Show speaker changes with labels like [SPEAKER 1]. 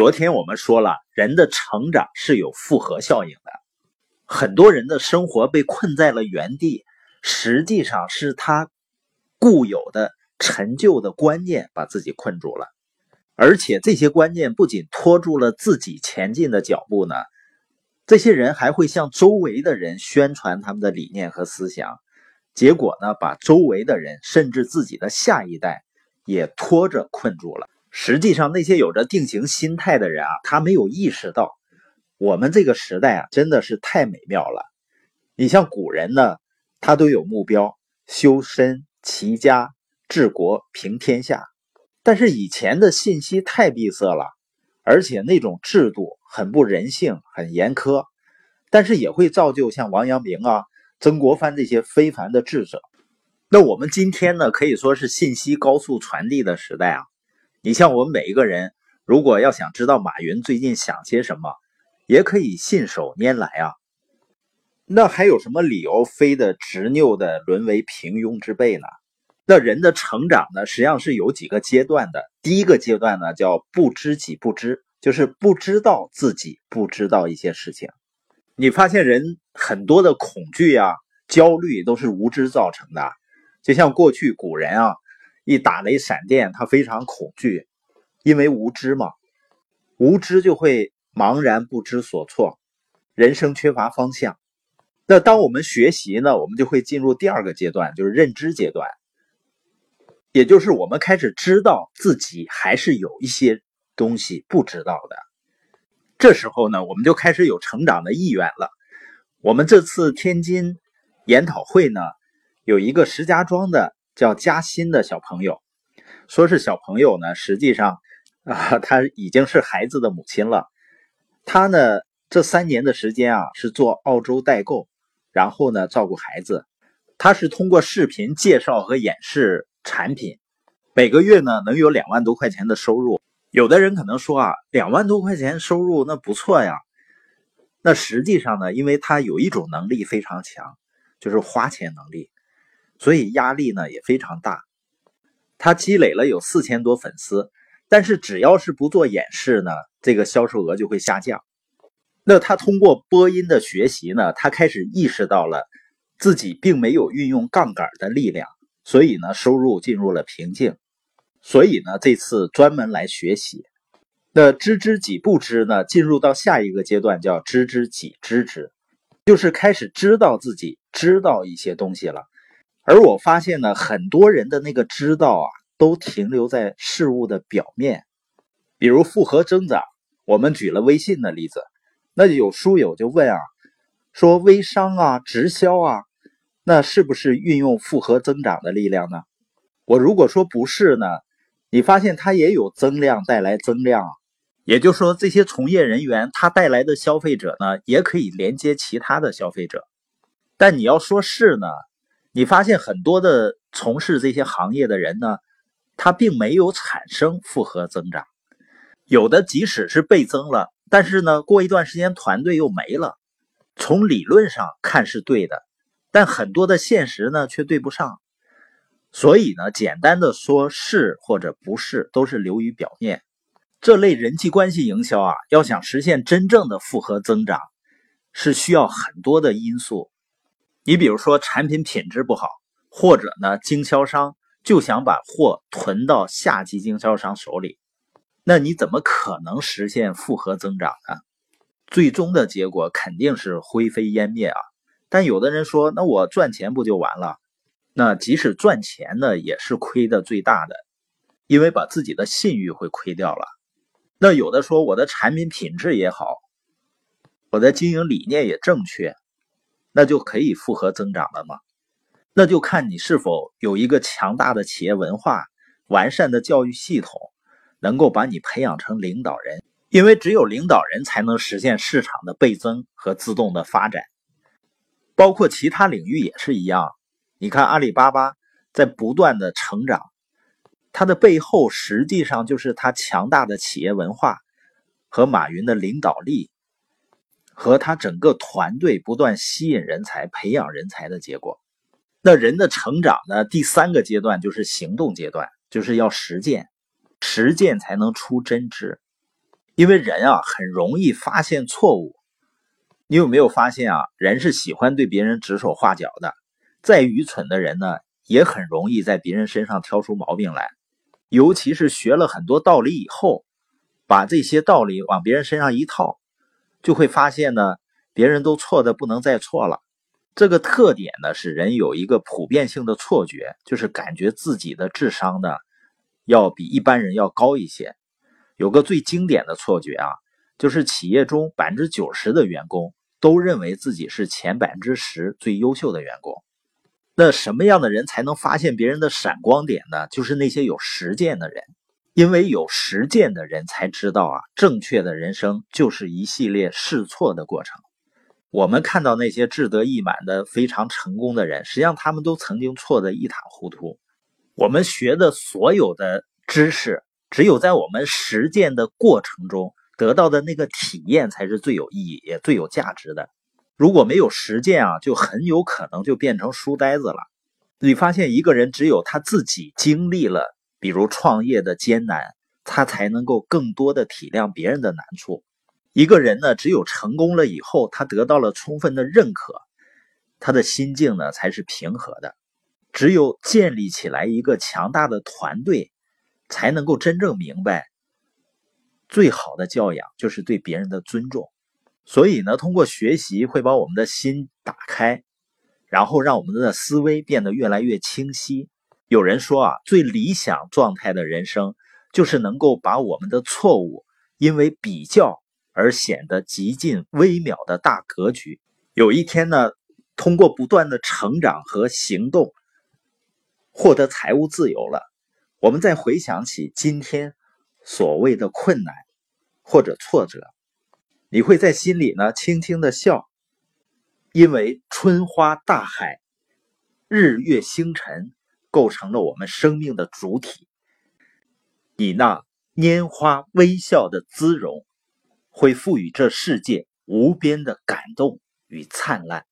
[SPEAKER 1] 昨天我们说了，人的成长是有复合效应的。很多人的生活被困在了原地，实际上是他固有的陈旧的观念把自己困住了。而且这些观念不仅拖住了自己前进的脚步呢，这些人还会向周围的人宣传他们的理念和思想，结果呢，把周围的人甚至自己的下一代也拖着困住了。实际上，那些有着定型心态的人啊，他没有意识到，我们这个时代啊，真的是太美妙了。你像古人呢，他都有目标，修身齐家治国平天下。但是以前的信息太闭塞了，而且那种制度很不人性，很严苛，但是也会造就像王阳明啊、曾国藩这些非凡的智者。那我们今天呢，可以说是信息高速传递的时代啊。你像我们每一个人，如果要想知道马云最近想些什么，也可以信手拈来啊。那还有什么理由非得执拗的沦为平庸之辈呢？那人的成长呢，实际上是有几个阶段的。第一个阶段呢，叫不知己不知，就是不知道自己不知道一些事情。你发现人很多的恐惧啊、焦虑都是无知造成的，就像过去古人啊。一打雷闪电，他非常恐惧，因为无知嘛，无知就会茫然不知所措，人生缺乏方向。那当我们学习呢，我们就会进入第二个阶段，就是认知阶段，也就是我们开始知道自己还是有一些东西不知道的。这时候呢，我们就开始有成长的意愿了。我们这次天津研讨会呢，有一个石家庄的。叫嘉欣的小朋友，说是小朋友呢，实际上啊，他已经是孩子的母亲了。他呢，这三年的时间啊，是做澳洲代购，然后呢，照顾孩子。他是通过视频介绍和演示产品，每个月呢，能有两万多块钱的收入。有的人可能说啊，两万多块钱收入那不错呀。那实际上呢，因为他有一种能力非常强，就是花钱能力。所以压力呢也非常大，他积累了有四千多粉丝，但是只要是不做演示呢，这个销售额就会下降。那他通过播音的学习呢，他开始意识到了自己并没有运用杠杆的力量，所以呢收入进入了瓶颈。所以呢这次专门来学习。那知之己不知呢，进入到下一个阶段叫知之己知之，就是开始知道自己知道一些东西了。而我发现呢，很多人的那个知道啊，都停留在事物的表面。比如复合增长，我们举了微信的例子，那有书友就问啊，说微商啊、直销啊，那是不是运用复合增长的力量呢？我如果说不是呢，你发现它也有增量带来增量，也就是说这些从业人员他带来的消费者呢，也可以连接其他的消费者。但你要说是呢？你发现很多的从事这些行业的人呢，他并没有产生复合增长，有的即使是倍增了，但是呢，过一段时间团队又没了。从理论上看是对的，但很多的现实呢却对不上。所以呢，简单的说是或者不是，都是流于表面。这类人际关系营销啊，要想实现真正的复合增长，是需要很多的因素。你比如说产品品质不好，或者呢经销商就想把货囤到下级经销商手里，那你怎么可能实现复合增长呢？最终的结果肯定是灰飞烟灭啊！但有的人说，那我赚钱不就完了？那即使赚钱呢，也是亏的最大的，因为把自己的信誉会亏掉了。那有的说我的产品品质也好，我的经营理念也正确。那就可以复合增长了吗？那就看你是否有一个强大的企业文化、完善的教育系统，能够把你培养成领导人。因为只有领导人才能实现市场的倍增和自动的发展。包括其他领域也是一样。你看阿里巴巴在不断的成长，它的背后实际上就是它强大的企业文化和马云的领导力。和他整个团队不断吸引人才、培养人才的结果。那人的成长呢？第三个阶段就是行动阶段，就是要实践，实践才能出真知。因为人啊很容易发现错误。你有没有发现啊？人是喜欢对别人指手画脚的。再愚蠢的人呢，也很容易在别人身上挑出毛病来。尤其是学了很多道理以后，把这些道理往别人身上一套，就会发现呢，别人都错的不能再错了。这个特点呢，使人有一个普遍性的错觉，就是感觉自己的智商呢，要比一般人要高一些。有个最经典的错觉啊，就是企业中百分之九十的员工都认为自己是前百分之十最优秀的员工。那什么样的人才能发现别人的闪光点呢？就是那些有实践的人，因为有实践的人才知道啊，正确的人生就是一系列试错的过程。我们看到那些志得意满的非常成功的人，实际上他们都曾经错得一塌糊涂。我们学的所有的知识，只有在我们实践的过程中得到的那个体验，才是最有意义也最有价值的。如果没有实践啊，就很有可能就变成书呆子了。你发现一个人只有他自己经历了，比如创业的艰难，他才能够更多的体谅别人的难处。一个人呢，只有成功了以后，他得到了充分的认可，他的心境呢才是平和的。只有建立起来一个强大的团队，才能够真正明白，最好的教养就是对别人的尊重。所以呢，通过学习会把我们的心打开，然后让我们的思维变得越来越清晰。有人说啊，最理想状态的人生，就是能够把我们的错误，因为比较。而显得极尽微渺的大格局，有一天呢，通过不断的成长和行动，获得财务自由了。我们再回想起今天所谓的困难或者挫折，你会在心里呢轻轻的笑，因为春花大海、日月星辰构成了我们生命的主体，以那拈花微笑的姿容。会赋予这世界无边的感动与灿烂。